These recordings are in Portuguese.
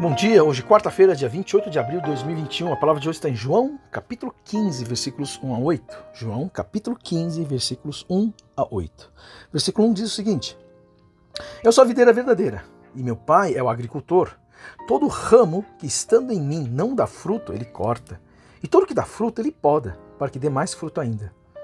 Bom dia, hoje quarta-feira, dia 28 de abril de 2021. A palavra de hoje está em João, capítulo 15, versículos 1 a 8. João, capítulo 15, versículos 1 a 8. Versículo 1 diz o seguinte: Eu sou a videira verdadeira, e meu pai é o agricultor. Todo ramo que estando em mim não dá fruto, ele corta. E todo que dá fruto, ele poda, para que dê mais fruto ainda.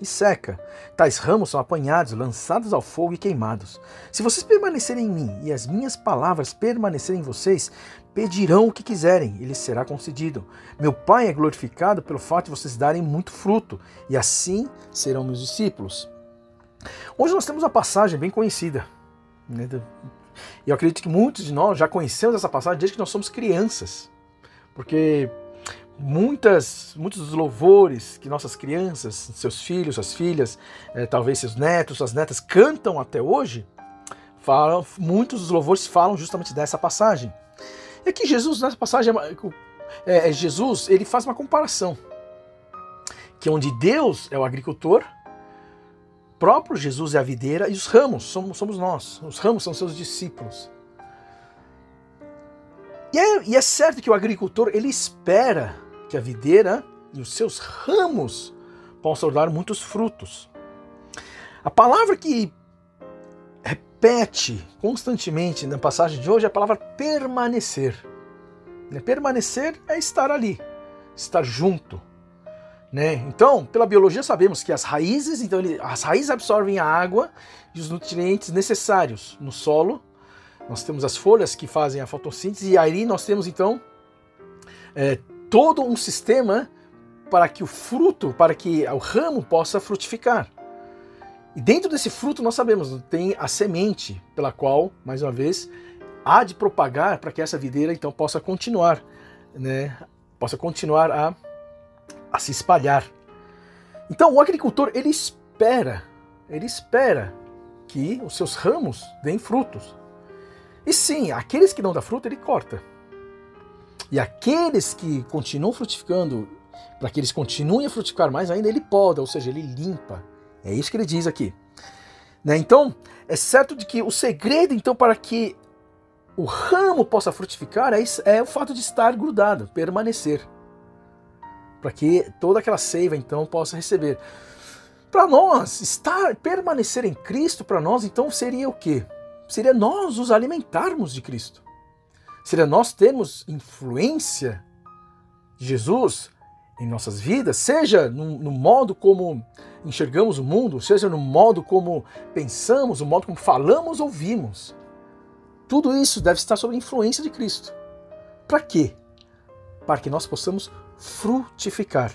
e seca. Tais ramos são apanhados, lançados ao fogo e queimados. Se vocês permanecerem em mim e as minhas palavras permanecerem em vocês, pedirão o que quiserem, e lhes será concedido. Meu Pai é glorificado pelo fato de vocês darem muito fruto, e assim serão meus discípulos. Hoje nós temos uma passagem bem conhecida. Né? Eu acredito que muitos de nós já conhecemos essa passagem desde que nós somos crianças. Porque muitas, muitos dos louvores que nossas crianças, seus filhos, suas filhas, eh, talvez seus netos, suas netas cantam até hoje, falam, muitos dos louvores falam justamente dessa passagem. E aqui Jesus, nessa passagem, é, é, Jesus ele faz uma comparação. Que onde Deus é o agricultor, próprio Jesus é a videira e os ramos somos, somos nós. Os ramos são seus discípulos. E é, e é certo que o agricultor ele espera que a videira e os seus ramos possam dar muitos frutos. A palavra que repete constantemente na passagem de hoje é a palavra permanecer. Né, permanecer é estar ali, estar junto. Né? Então, pela biologia sabemos que as raízes, então as raízes absorvem a água e os nutrientes necessários no solo. Nós temos as folhas que fazem a fotossíntese e aí nós temos então é, todo um sistema para que o fruto, para que o ramo possa frutificar. E dentro desse fruto nós sabemos, tem a semente pela qual, mais uma vez, há de propagar para que essa videira então possa continuar, né, possa continuar a, a se espalhar. Então o agricultor ele espera, ele espera que os seus ramos deem frutos. E sim, aqueles que não dão fruto ele corta. E aqueles que continuam frutificando, para que eles continuem a frutificar mais ainda, ele poda, ou seja, ele limpa. É isso que ele diz aqui. Né? Então, é certo de que o segredo, então, para que o ramo possa frutificar é, é o fato de estar grudado, permanecer. Para que toda aquela seiva, então, possa receber. Para nós, estar, permanecer em Cristo, para nós, então, seria o quê? Seria nós os alimentarmos de Cristo. Seria nós termos influência de Jesus em nossas vidas, seja no, no, modo como enxergamos o mundo, seja no modo como pensamos, no modo como falamos ou vimos. Tudo isso deve estar sob a influência de Cristo. Para quê? Para que nós possamos frutificar.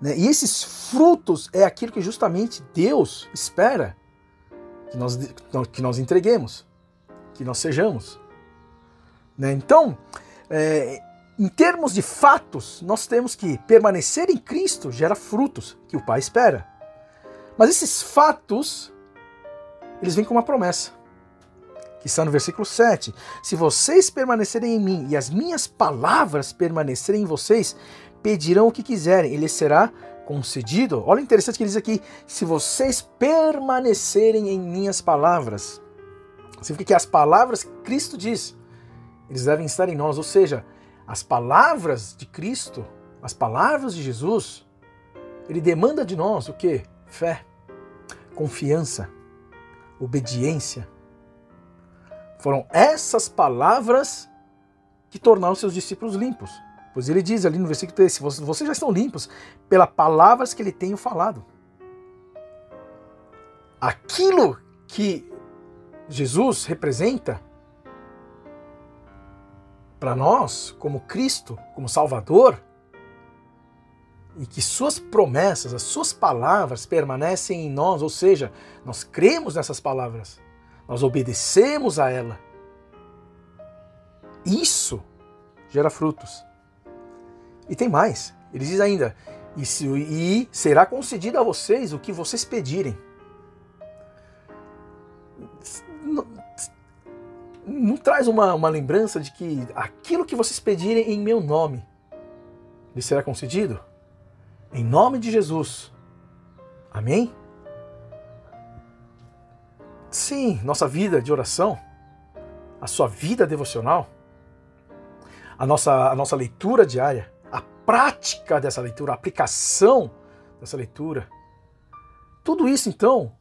Né? E esses frutos é aquilo que justamente Deus espera que nós, que nós entreguemos, que nós sejamos. Né? Então, é, em termos de fatos, nós temos que permanecer em Cristo gera frutos que o Pai espera. Mas esses fatos, eles vêm com uma promessa, que está no versículo 7. Se vocês permanecerem em mim e as minhas palavras permanecerem em vocês, pedirão o que quiserem, ele será concedido. Olha o interessante que ele diz aqui: se vocês permanecerem em minhas palavras. Significa que as palavras Cristo diz eles devem estar em nós. Ou seja, as palavras de Cristo, as palavras de Jesus, ele demanda de nós o que? Fé, confiança, obediência. Foram essas palavras que tornaram seus discípulos limpos. Pois ele diz ali no versículo 3: vocês já estão limpos pelas palavras que ele tem falado. Aquilo que Jesus representa para nós, como Cristo, como Salvador, e que suas promessas, as suas palavras permanecem em nós, ou seja, nós cremos nessas palavras, nós obedecemos a ela. Isso gera frutos. E tem mais. Ele diz ainda: e, se, e será concedido a vocês o que vocês pedirem. Não, traz uma, uma lembrança de que aquilo que vocês pedirem em meu nome lhe será concedido? Em nome de Jesus. Amém? Sim, nossa vida de oração, a sua vida devocional, a nossa, a nossa leitura diária, a prática dessa leitura, a aplicação dessa leitura, tudo isso então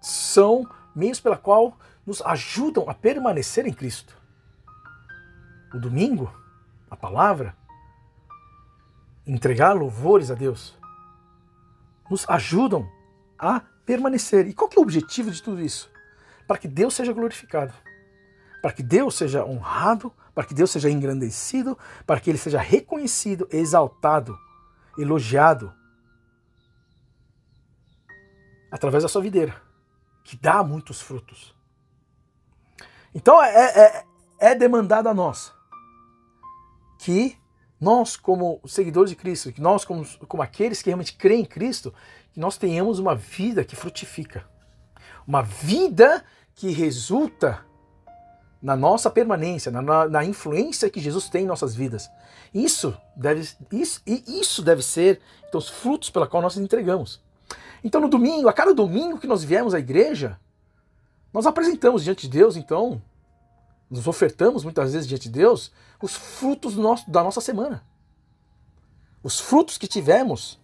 são meios pela qual nos ajudam a permanecer em Cristo. O domingo, a palavra, entregar louvores a Deus, nos ajudam a permanecer. E qual é o objetivo de tudo isso? para que Deus seja glorificado, para que Deus seja honrado, para que Deus seja engrandecido, para que ele seja reconhecido, exaltado, elogiado através da sua videira, que dá muitos frutos. Então é, é, é demandado a nós que nós, como seguidores de Cristo, que nós, como, como aqueles que realmente creem em Cristo, que nós tenhamos uma vida que frutifica. Uma vida que resulta na nossa permanência, na, na, influência que Jesus tem em nossas vidas. Isso deve, isso, isso deve ser então, os frutos pela qual nós entregamos. Então, no domingo, a cada domingo que nós viemos à igreja, nós apresentamos diante de Deus, então, nos ofertamos muitas vezes diante de Deus os frutos nosso, da nossa semana. Os frutos que tivemos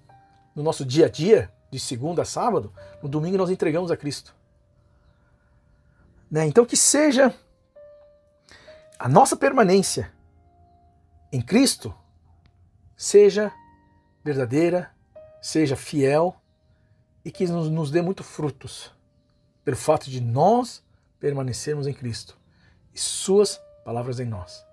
no nosso dia a dia, de segunda a sábado, no domingo nós entregamos a Cristo. Né? Então, que seja a nossa permanência em Cristo seja verdadeira, seja fiel e que nos, nos dê muito frutos pelo fato de nós permanecermos em Cristo e Suas palavras em nós.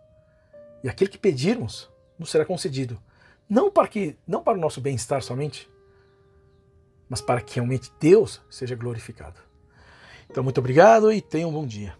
E aquele que pedirmos nos será concedido, não para que não para o nosso bem-estar somente, mas para que realmente Deus seja glorificado. Então, muito obrigado e tenha um bom dia.